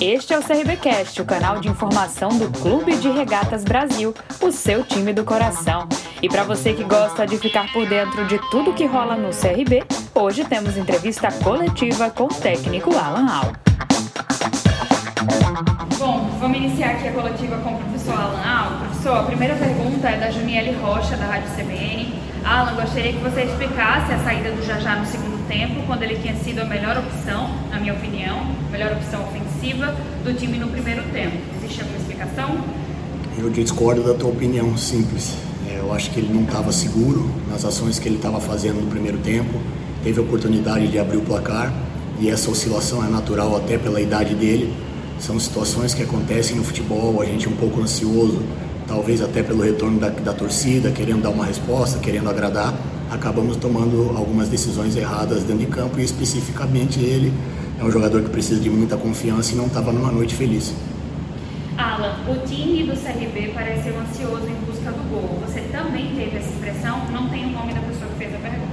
Este é o CRBcast, o canal de informação do Clube de Regatas Brasil, o seu time do coração. E para você que gosta de ficar por dentro de tudo que rola no CRB, hoje temos entrevista coletiva com o técnico Alan Al. Bom, vamos iniciar aqui a coletiva com o professor Alan Al. Professor, a primeira pergunta é da Juniele Rocha, da Rádio CBN. Alan, gostaria que você explicasse a saída do Jajá no segundo tempo, quando ele tinha sido a melhor opção, na minha opinião, melhor opção ofensiva do time no primeiro tempo. Existe alguma explicação? Eu discordo da tua opinião, simples. É, eu acho que ele não estava seguro nas ações que ele estava fazendo no primeiro tempo. Teve a oportunidade de abrir o placar e essa oscilação é natural até pela idade dele. São situações que acontecem no futebol, a gente é um pouco ansioso, talvez até pelo retorno da, da torcida, querendo dar uma resposta, querendo agradar, acabamos tomando algumas decisões erradas dentro de campo e especificamente ele é um jogador que precisa de muita confiança e não estava numa noite feliz. Alan, o time do CRB pareceu ansioso em busca do gol. Você também teve essa expressão? Não tem o nome da pessoa que fez a pergunta.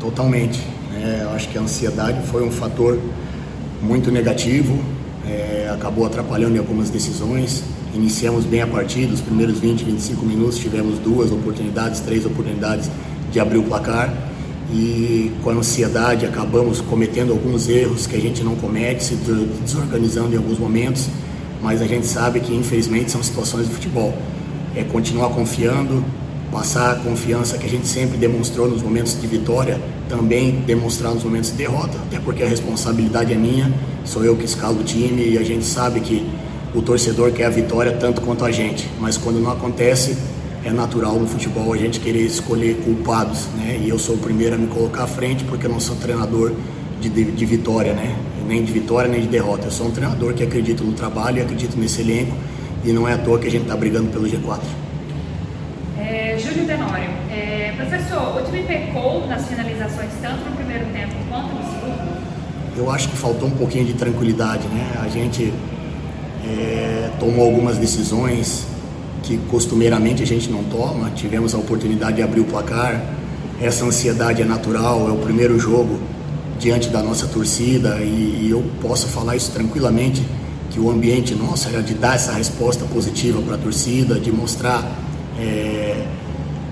Totalmente. É, eu acho que a ansiedade foi um fator muito negativo é, acabou atrapalhando em algumas decisões. Iniciamos bem a partida, os primeiros 20, 25 minutos tivemos duas oportunidades, três oportunidades de abrir o placar. E com a ansiedade acabamos cometendo alguns erros que a gente não comete, se desorganizando em alguns momentos, mas a gente sabe que infelizmente são situações do futebol. É continuar confiando, passar a confiança que a gente sempre demonstrou nos momentos de vitória, também demonstrar nos momentos de derrota, até porque a responsabilidade é minha, sou eu que escalo o time e a gente sabe que o torcedor quer a vitória tanto quanto a gente, mas quando não acontece, é natural no futebol a gente querer escolher culpados, né? E eu sou o primeiro a me colocar à frente porque eu não sou treinador de, de, de vitória, né? Nem de vitória nem de derrota. Eu sou um treinador que acredita no trabalho e acredita nesse elenco e não é à toa que a gente está brigando pelo G4. Júlio Tenório, é, professor, o time pecou nas finalizações tanto no primeiro tempo quanto no segundo? Eu acho que faltou um pouquinho de tranquilidade, né? A gente é, tomou algumas decisões que costumeiramente a gente não toma. Tivemos a oportunidade de abrir o placar. Essa ansiedade é natural, é o primeiro jogo diante da nossa torcida e, e eu posso falar isso tranquilamente que o ambiente nosso era de dar essa resposta positiva para a torcida, de mostrar é,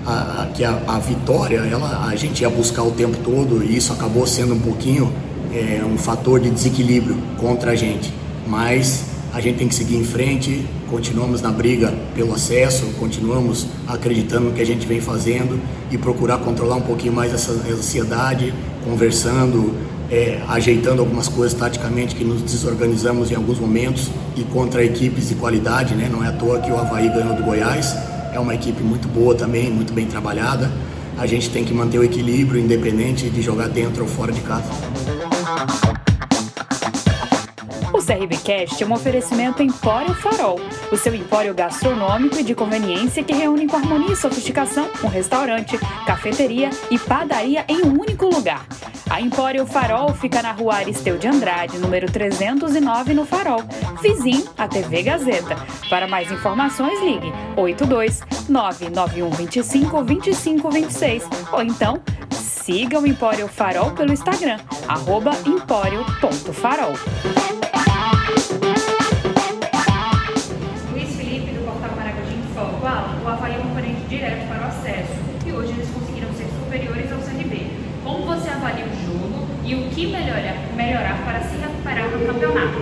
a, a, que a, a, vitória ela, a gente ia buscar o tempo todo e isso acabou sendo um pouquinho é, um fator de desequilíbrio contra a gente. Mas a gente tem que seguir em frente, continuamos na briga pelo acesso, continuamos acreditando no que a gente vem fazendo e procurar controlar um pouquinho mais essa ansiedade, conversando, é, ajeitando algumas coisas taticamente que nos desorganizamos em alguns momentos e contra equipes de qualidade, né? não é à toa que o Havaí ganhou do Goiás é uma equipe muito boa também, muito bem trabalhada. A gente tem que manter o equilíbrio, independente de jogar dentro ou fora de casa. O CRBcast é um oferecimento Empório Farol, o seu empório gastronômico e de conveniência que reúne com harmonia e sofisticação um restaurante, cafeteria e padaria em um único lugar. A Empório Farol fica na rua Aristeu de Andrade, número 309, no Farol, vizinho à TV Gazeta. Para mais informações, ligue 82 99125 2526 ou então siga o Empório Farol pelo Instagram, arroba empório.farol. Luiz Felipe, do Portal Maragogi, informa o Havaí é um direto para o acesso e hoje eles conseguiram ser superiores ao CRB. Como você avalia o jogo e o que melhorar, melhorar para se recuperar no campeonato?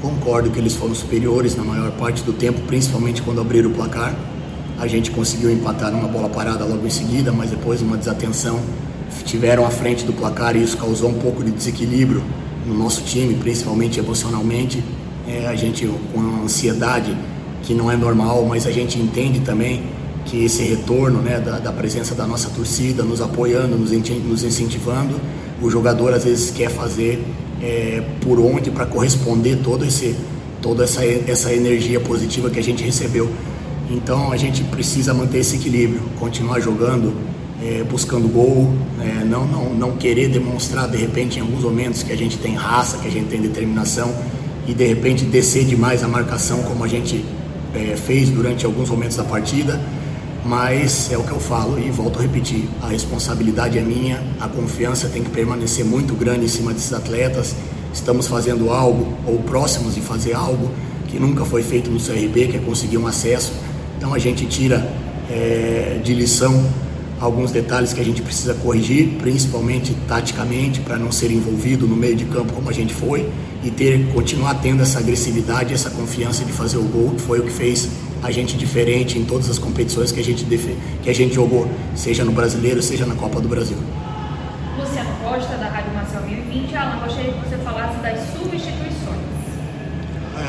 Concordo que eles foram superiores na maior parte do tempo, principalmente quando abriram o placar. A gente conseguiu empatar numa bola parada logo em seguida, mas depois uma desatenção tiveram à frente do placar e isso causou um pouco de desequilíbrio no nosso time, principalmente emocionalmente. É, a gente com uma ansiedade que não é normal, mas a gente entende também que esse retorno né, da, da, presença da nossa torcida, nos apoiando, nos, nos incentivando, o jogador às vezes quer fazer é, por onde para corresponder todo esse, toda essa, essa energia positiva que a gente recebeu. Então a gente precisa manter esse equilíbrio, continuar jogando, é, buscando gol, é, não, não, não querer demonstrar de repente em alguns momentos que a gente tem raça, que a gente tem determinação e de repente descer demais a marcação como a gente é, fez durante alguns momentos da partida mas é o que eu falo e volto a repetir: a responsabilidade é minha, a confiança tem que permanecer muito grande em cima desses atletas. estamos fazendo algo ou próximos de fazer algo que nunca foi feito no CRB, que é conseguir um acesso. Então a gente tira é, de lição alguns detalhes que a gente precisa corrigir, principalmente taticamente, para não ser envolvido no meio de campo como a gente foi e ter continuar tendo essa agressividade, essa confiança de fazer o gol, que foi o que fez a gente diferente em todas as competições que a gente que a gente jogou, seja no Brasileiro, seja na Copa do Brasil. Luciano Costa da Rádio Marcel 1020, Alan, gostaria que você falasse das substituições.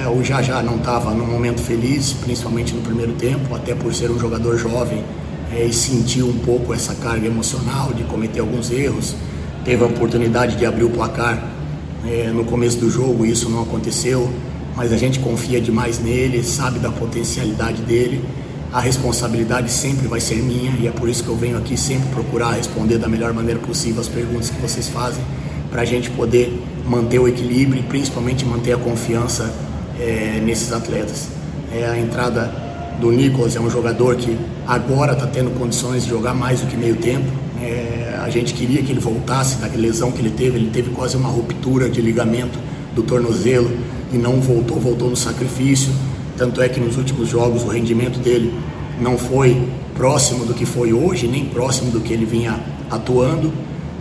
É, o Jajá não estava num momento feliz, principalmente no primeiro tempo, até por ser um jogador jovem é, e sentiu um pouco essa carga emocional de cometer alguns erros. Teve a oportunidade de abrir o placar é, no começo do jogo, isso não aconteceu, mas a gente confia demais nele, sabe da potencialidade dele. A responsabilidade sempre vai ser minha e é por isso que eu venho aqui sempre procurar responder da melhor maneira possível as perguntas que vocês fazem, para a gente poder manter o equilíbrio e principalmente manter a confiança é, nesses atletas. É, a entrada do Nicolas é um jogador que agora está tendo condições de jogar mais do que meio tempo. É, a gente queria que ele voltasse da lesão que ele teve, ele teve quase uma ruptura de ligamento do tornozelo e não voltou, voltou no sacrifício. Tanto é que nos últimos jogos o rendimento dele não foi próximo do que foi hoje, nem próximo do que ele vinha atuando.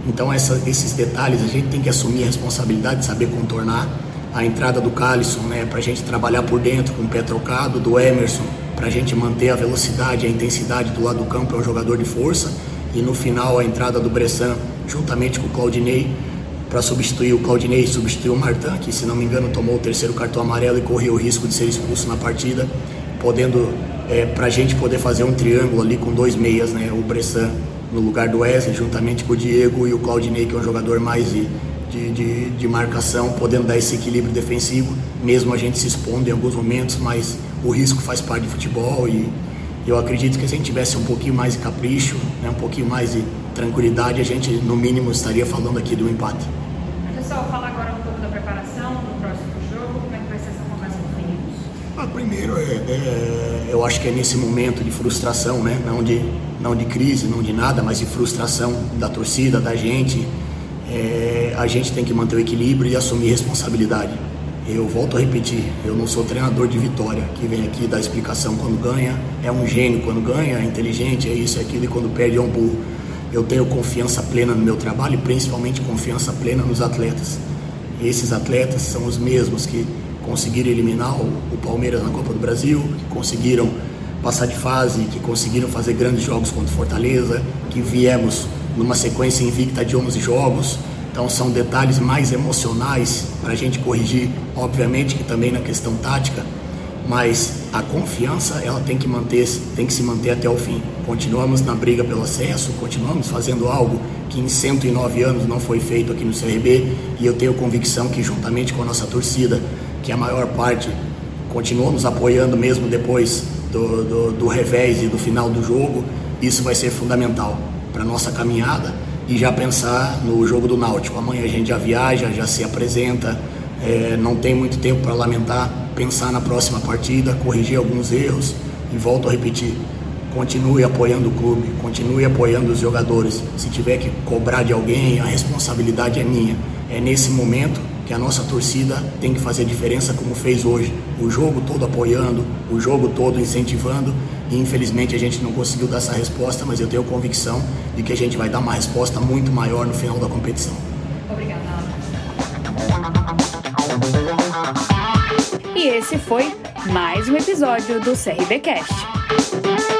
Então essa, esses detalhes a gente tem que assumir a responsabilidade de saber contornar a entrada do Calisson, né, para a gente trabalhar por dentro com o pé trocado, do Emerson, para a gente manter a velocidade, a intensidade do lado do campo, é um jogador de força. E no final a entrada do Bressan, juntamente com o Claudinei, para substituir o Claudinei, substituir o Martin, que se não me engano tomou o terceiro cartão amarelo e correu o risco de ser expulso na partida, podendo, é, para a gente poder fazer um triângulo ali com dois meias, né, o Bressan no lugar do Wesley, juntamente com o Diego e o Claudinei, que é um jogador mais de, de, de, de, marcação, podendo dar esse equilíbrio defensivo, mesmo a gente se expondo em alguns momentos, mas o risco faz parte de futebol e eu acredito que se a gente tivesse um pouquinho mais de capricho, né, um pouquinho mais de tranquilidade, a gente no mínimo estaria falando aqui do empate. Pessoal, fala agora um pouco da preparação do próximo jogo, como é que vai ser essa conversa com os meninos? Ah, primeiro, é, é, eu acho que é nesse momento de frustração, né, não de, não de crise, não de nada, mas de frustração da torcida, da gente, é, a gente tem que manter o equilíbrio e assumir responsabilidade. Eu volto a repetir, eu não sou treinador de vitória, que vem aqui dar explicação quando ganha, é um gênio quando ganha, é inteligente, é isso, é aquilo, e quando perde é um burro. Eu tenho confiança plena no meu trabalho e principalmente confiança plena nos atletas. E esses atletas são os mesmos que conseguiram eliminar o Palmeiras na Copa do Brasil, que conseguiram passar de fase, que conseguiram fazer grandes jogos contra Fortaleza, que viemos numa sequência invicta de 11 jogos. Então são detalhes mais emocionais para a gente corrigir, obviamente que também na questão tática, mas a confiança ela tem que manter, tem que se manter até o fim. Continuamos na briga pelo acesso, continuamos fazendo algo que em 109 anos não foi feito aqui no CRB e eu tenho convicção que juntamente com a nossa torcida, que a maior parte continuou nos apoiando mesmo depois do, do, do revés e do final do jogo, isso vai ser fundamental para nossa caminhada e já pensar no jogo do Náutico. Amanhã a gente já viaja, já se apresenta, é, não tem muito tempo para lamentar, pensar na próxima partida, corrigir alguns erros e volto a repetir. Continue apoiando o clube, continue apoiando os jogadores. Se tiver que cobrar de alguém, a responsabilidade é minha. É nesse momento que a nossa torcida tem que fazer diferença como fez hoje. O jogo todo apoiando, o jogo todo incentivando infelizmente a gente não conseguiu dar essa resposta, mas eu tenho convicção de que a gente vai dar uma resposta muito maior no final da competição. Obrigada. E esse foi mais um episódio do CRBcast.